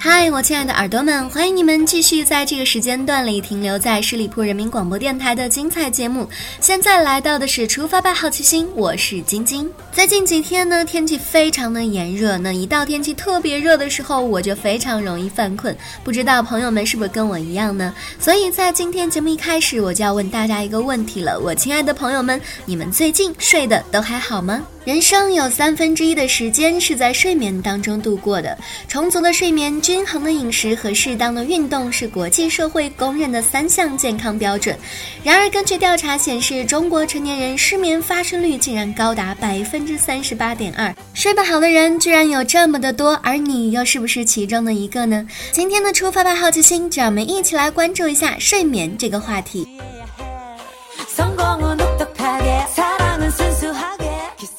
嗨，我亲爱的耳朵们，欢迎你们继续在这个时间段里停留在十里铺人民广播电台的精彩节目。现在来到的是出发吧，好奇心，我是晶晶。最近几天呢，天气非常的炎热，那一到天气特别热的时候，我就非常容易犯困。不知道朋友们是不是跟我一样呢？所以在今天节目一开始，我就要问大家一个问题了，我亲爱的朋友们，你们最近睡得都还好吗？人生有三分之一的时间是在睡眠当中度过的，充足的睡眠、均衡的饮食和适当的运动是国际社会公认的三项健康标准。然而，根据调查显示，中国成年人失眠发生率竟然高达百分之三十八点二，睡不好的人居然有这么的多，而你又是不是其中的一个呢？今天的出发吧，好奇心，让我们一起来关注一下睡眠这个话题。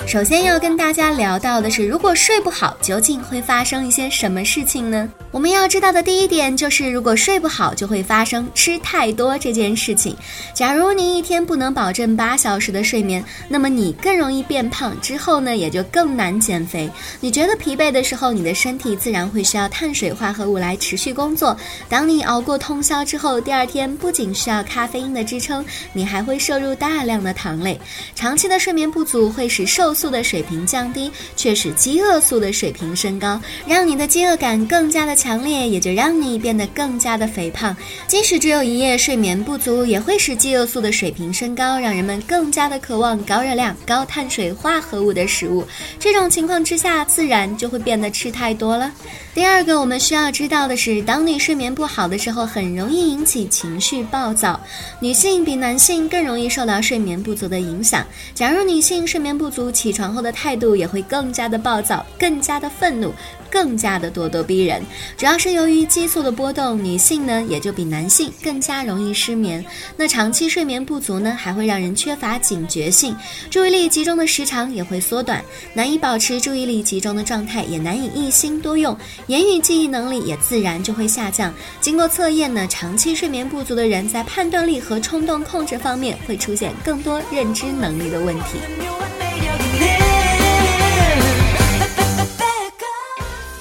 首先要跟大家聊到的是，如果睡不好，究竟会发生一些什么事情呢？我们要知道的第一点就是，如果睡不好，就会发生吃太多这件事情。假如你一天不能保证八小时的睡眠，那么你更容易变胖，之后呢也就更难减肥。你觉得疲惫的时候，你的身体自然会需要碳水化合物来持续工作。当你熬过通宵之后，第二天不仅需要咖啡因的支撑，你还会摄入大量的糖类。长期的睡眠不足会使瘦素的水平降低，却使饥饿素的水平升高，让你的饥饿感更加的强烈，也就让你变得更加的肥胖。即使只有一夜睡眠不足，也会使饥饿素的水平升高，让人们更加的渴望高热量、高碳水化合物的食物。这种情况之下，自然就会变得吃太多了。第二个，我们需要知道的是，当你睡眠不好的时候，很容易引起情绪暴躁。女性比男性更容易受到睡眠不足的影响。假如女性睡眠不足，起床后的态度也会更加的暴躁，更加的愤怒。更加的咄咄逼人，主要是由于激素的波动，女性呢也就比男性更加容易失眠。那长期睡眠不足呢，还会让人缺乏警觉性，注意力集中的时长也会缩短，难以保持注意力集中的状态，也难以一心多用，言语记忆能力也自然就会下降。经过测验呢，长期睡眠不足的人在判断力和冲动控制方面会出现更多认知能力的问题。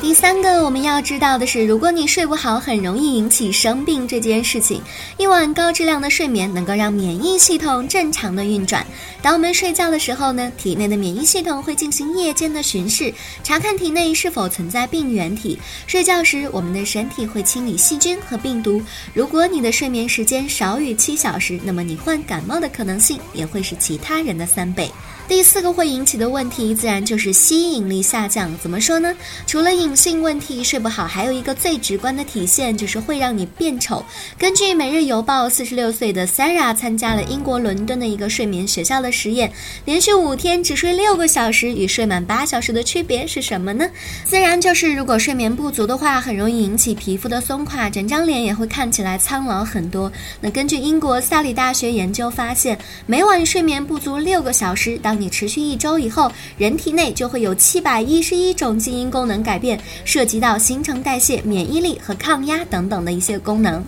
第三个我们要知道的是，如果你睡不好，很容易引起生病这件事情。一晚高质量的睡眠能够让免疫系统正常的运转。当我们睡觉的时候呢，体内的免疫系统会进行夜间的巡视，查看体内是否存在病原体。睡觉时，我们的身体会清理细菌和病毒。如果你的睡眠时间少于七小时，那么你患感冒的可能性也会是其他人的三倍。第四个会引起的问题，自然就是吸引力下降。怎么说呢？除了隐性问题，睡不好还有一个最直观的体现，就是会让你变丑。根据《每日邮报》，四十六岁的 Sarah 参加了英国伦敦的一个睡眠学校的实验，连续五天只睡六个小时，与睡满八小时的区别是什么呢？自然就是如果睡眠不足的话，很容易引起皮肤的松垮，整张脸也会看起来苍老很多。那根据英国萨里大学研究发现，每晚睡眠不足六个小时，当你持续一周以后，人体内就会有七百一十一种基因功能改变，涉及到新陈代谢、免疫力和抗压等等的一些功能。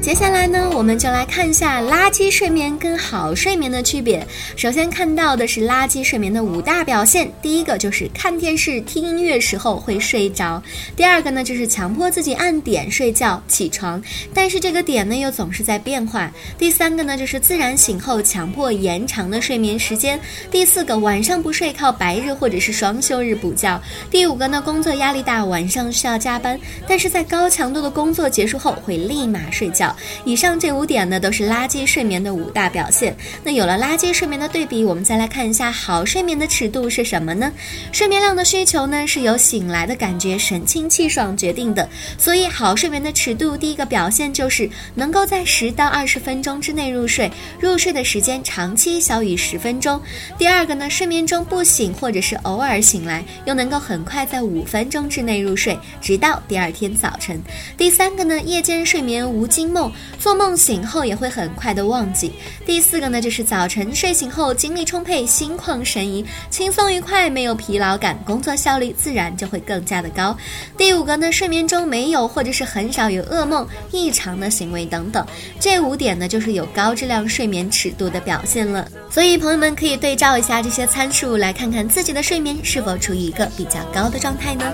接下来呢，我们就来看一下垃圾睡眠跟好睡眠的区别。首先看到的是垃圾睡眠的五大表现，第一个就是看电视、听音乐时候会睡着；第二个呢，就是强迫自己按点睡觉起床，但是这个点呢又总是在变化；第三个呢，就是自然醒后强迫延长的睡眠时间；第四个晚上不睡，靠白日或者是双休日补觉；第五个呢，工作压力大，晚上需要加班，但是在高强度的工作结束后会立马睡觉。以上这五点呢，都是垃圾睡眠的五大表现。那有了垃圾睡眠的对比，我们再来看一下好睡眠的尺度是什么呢？睡眠量的需求呢，是由醒来的感觉神清气爽决定的。所以好睡眠的尺度，第一个表现就是能够在十到二十分钟之内入睡，入睡的时间长期小于十分钟。第二个呢，睡眠中不醒或者是偶尔醒来，又能够很快在五分钟之内入睡，直到第二天早晨。第三个呢，夜间睡眠无惊梦，做梦醒后也会很快的忘记。第四个呢，就是早晨睡醒后精力充沛，心旷神怡，轻松愉快，没有疲劳感，工作效率自然就会更加的高。第五个呢，睡眠中没有或者是很少有噩梦、异常的行为等等。这五点呢，就是有高质量睡眠尺度的表现了。所以朋友们可以对照一下这些参数，来看看自己的睡眠是否处于一个比较高的状态呢？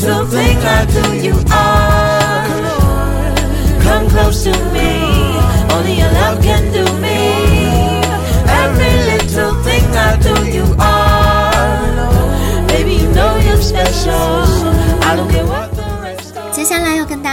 to think like who you are. Come close to me.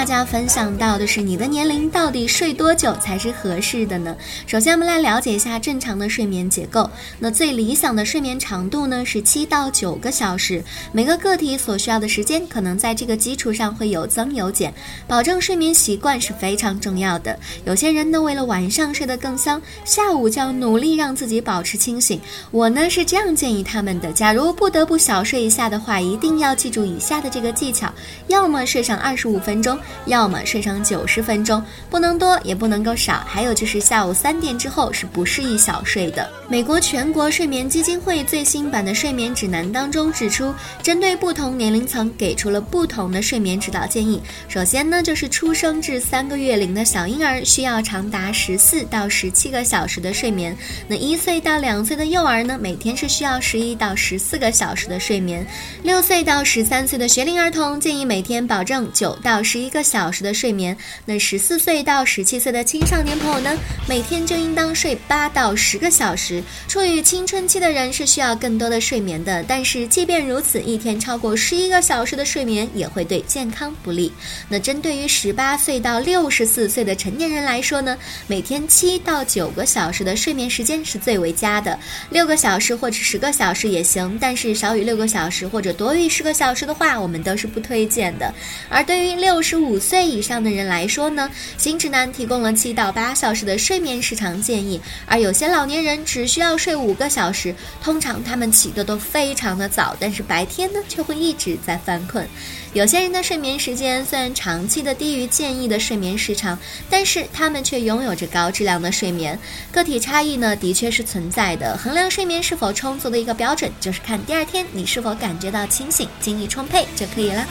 大家分享到的是，你的年龄到底睡多久才是合适的呢？首先，我们来了解一下正常的睡眠结构。那最理想的睡眠长度呢是七到九个小时，每个个体所需要的时间可能在这个基础上会有增有减。保证睡眠习惯是非常重要的。有些人呢，为了晚上睡得更香，下午就要努力让自己保持清醒。我呢是这样建议他们的：假如不得不小睡一下的话，一定要记住以下的这个技巧：要么睡上二。十五分钟，要么睡上九十分钟，不能多也不能够少。还有就是下午三点之后是不适宜小睡的。美国全国睡眠基金会最新版的睡眠指南当中指出，针对不同年龄层给出了不同的睡眠指导建议。首先呢，就是出生至三个月龄的小婴儿需要长达十四到十七个小时的睡眠。那一岁到两岁的幼儿呢，每天是需要十一到十四个小时的睡眠。六岁到十三岁的学龄儿童建议每天保证九。到十一个小时的睡眠，那十四岁到十七岁的青少年朋友呢，每天就应当睡八到十个小时。处于青春期的人是需要更多的睡眠的，但是即便如此，一天超过十一个小时的睡眠也会对健康不利。那针对于十八岁到六十四岁的成年人来说呢，每天七到九个小时的睡眠时间是最为佳的，六个小时或者十个小时也行，但是少于六个小时或者多于十个小时的话，我们都是不推荐的。而对于六十五五岁以上的人来说呢，新指南提供了七到八小时的睡眠时长建议，而有些老年人只需要睡五个小时，通常他们起得都非常的早，但是白天呢却会一直在犯困。有些人的睡眠时间虽然长期的低于建议的睡眠时长，但是他们却拥有着高质量的睡眠。个体差异呢的确是存在的，衡量睡眠是否充足的一个标准，就是看第二天你是否感觉到清醒、精力充沛就可以了。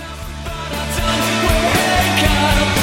在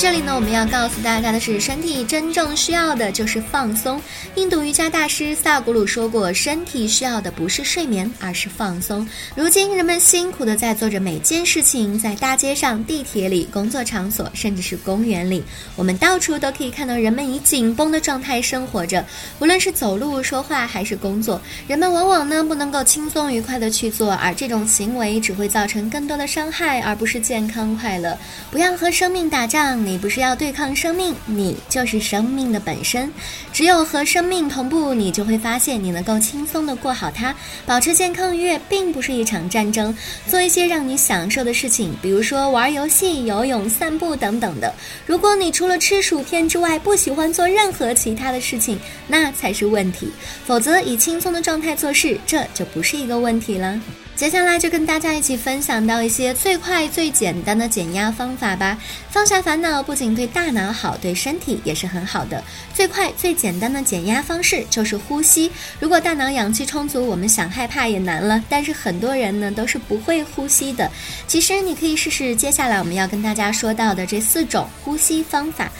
这里呢，我们要告诉大家的是，身体真正需要的就是放松。印度瑜伽大师萨古鲁说过，身体需要的不是睡眠，而是放松。如今，人们辛苦的在做着每件事情，在大街上、地铁里、工作场所，甚至是公园里，我们到处都可以看到人们以紧绷的状态生活着。无论是走路、说话还是工作，人们往往呢不能够轻松愉快的去做，而这种行为只会造成更多的伤害，而不是健康快乐。不要和生命打仗。你不是要对抗生命，你就是生命的本身。只有和生命同步，你就会发现你能够轻松的过好它。保持健康愉悦，并不是一场战争。做一些让你享受的事情，比如说玩游戏、游泳、散步等等的。如果你除了吃薯片之外不喜欢做任何其他的事情，那才是问题。否则，以轻松的状态做事，这就不是一个问题了。接下来就跟大家一起分享到一些最快最简单的减压方法吧。放下烦恼不仅对大脑好，对身体也是很好的。最快最简单的减压方式就是呼吸。如果大脑氧气充足，我们想害怕也难了。但是很多人呢都是不会呼吸的。其实你可以试试接下来我们要跟大家说到的这四种呼吸方法。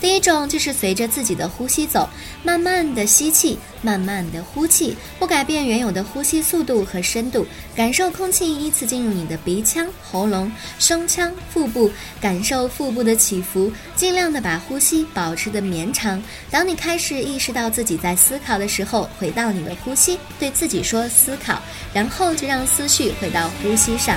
第一种就是随着自己的呼吸走，慢慢的吸气，慢慢的呼气，不改变原有的呼吸速度和深度，感受空气依次进入你的鼻腔、喉咙、胸腔、腹部，感受腹部的起伏，尽量的把呼吸保持的绵长。当你开始意识到自己在思考的时候，回到你的呼吸，对自己说思考，然后就让思绪回到呼吸上。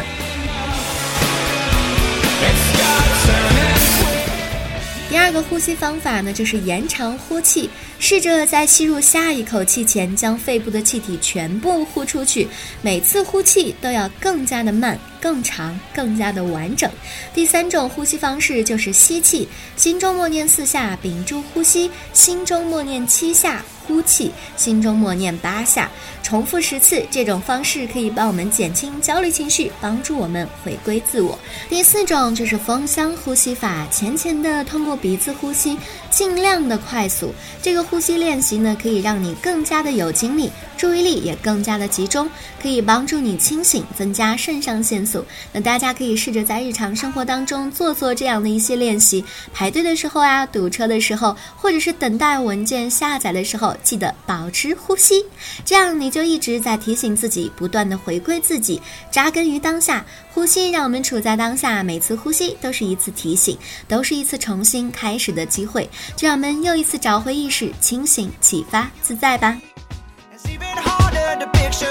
第二个呼吸方法呢，就是延长呼气，试着在吸入下一口气前，将肺部的气体全部呼出去。每次呼气都要更加的慢、更长、更加的完整。第三种呼吸方式就是吸气，心中默念四下，屏住呼吸，心中默念七下。呼气，心中默念八下，重复十次。这种方式可以帮我们减轻焦虑情绪，帮助我们回归自我。第四种就是风箱呼吸法，浅浅的通过鼻子呼吸，尽量的快速。这个呼吸练习呢，可以让你更加的有精力。注意力也更加的集中，可以帮助你清醒，增加肾上腺。那大家可以试着在日常生活当中做做这样的一些练习。排队的时候啊，堵车的时候，或者是等待文件下载的时候，记得保持呼吸，这样你就一直在提醒自己，不断的回归自己，扎根于当下。呼吸让我们处在当下，每次呼吸都是一次提醒，都是一次重新开始的机会。就让我们又一次找回意识，清醒、启发、自在吧。除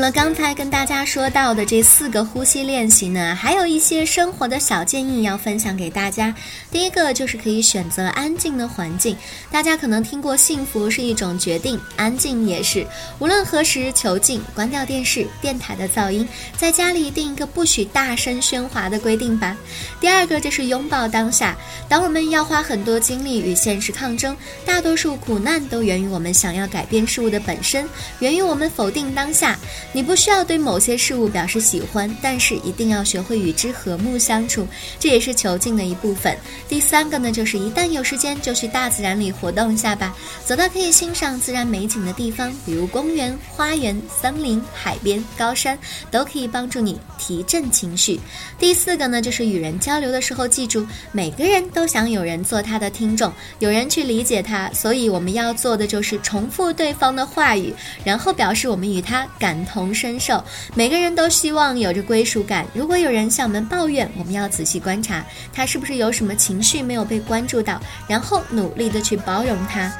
了刚才跟大家说到的这四个呼吸练习呢，还有一些生活的小建议要分享给大家。第一个就是可以选择安静的环境。大家可能听过“幸福是一种决定”，安静也是。无论何时求静，关掉电视、电台的噪音，在家里定一个不许大声喧哗的规定吧。第二个就是拥抱当下。当我们要花很多精力与现实抗争，大多数苦难都源于我们想要改变事物的本身，源于我们否定当下。你不需要对某些事物表示喜欢，但是一定要学会与之和睦相处，这也是囚禁的一部分。第三个呢，就是一旦有时间就去大自然里活动一下吧，走到可以欣赏自然美景的地方，比如公园、花园、森林、海边、高山，都可以帮助你提振情绪。第四个呢，就是与人交流的时候，记住每个人都想有人做他的听众，有人去理解他，所以我们要做的就是重复对方的话语，然后表示我们与他感。同同身受，每个人都希望有着归属感。如果有人向我们抱怨，我们要仔细观察他是不是有什么情绪没有被关注到，然后努力的去包容他。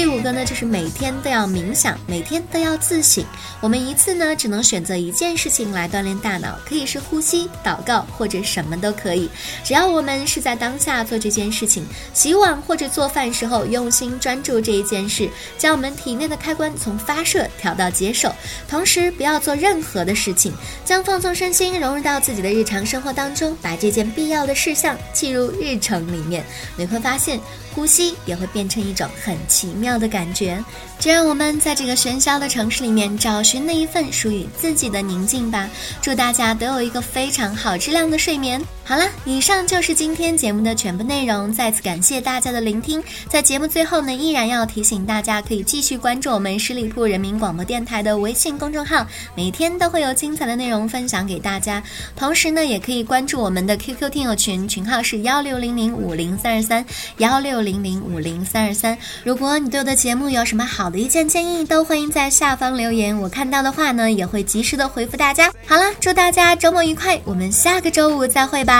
第五个呢，就是每天都要冥想，每天都要自省。我们一次呢，只能选择一件事情来锻炼大脑，可以是呼吸、祷告，或者什么都可以。只要我们是在当下做这件事情，洗碗或者做饭时候用心专注这一件事，将我们体内的开关从发射调到接受，同时不要做任何的事情，将放松身心融入到自己的日常生活当中，把这件必要的事项记入日程里面，你会发现。呼吸也会变成一种很奇妙的感觉，就让我们在这个喧嚣的城市里面找寻那一份属于自己的宁静吧。祝大家都有一个非常好质量的睡眠。好了，以上就是今天节目的全部内容。再次感谢大家的聆听。在节目最后呢，依然要提醒大家，可以继续关注我们十里铺人民广播电台的微信公众号，每天都会有精彩的内容分享给大家。同时呢，也可以关注我们的 QQ 听友群，群号是幺六零零五零三二三幺六零零五零三二三。如果你对我的节目有什么好的意见建议，都欢迎在下方留言，我看到的话呢，也会及时的回复大家。好了，祝大家周末愉快，我们下个周五再会吧。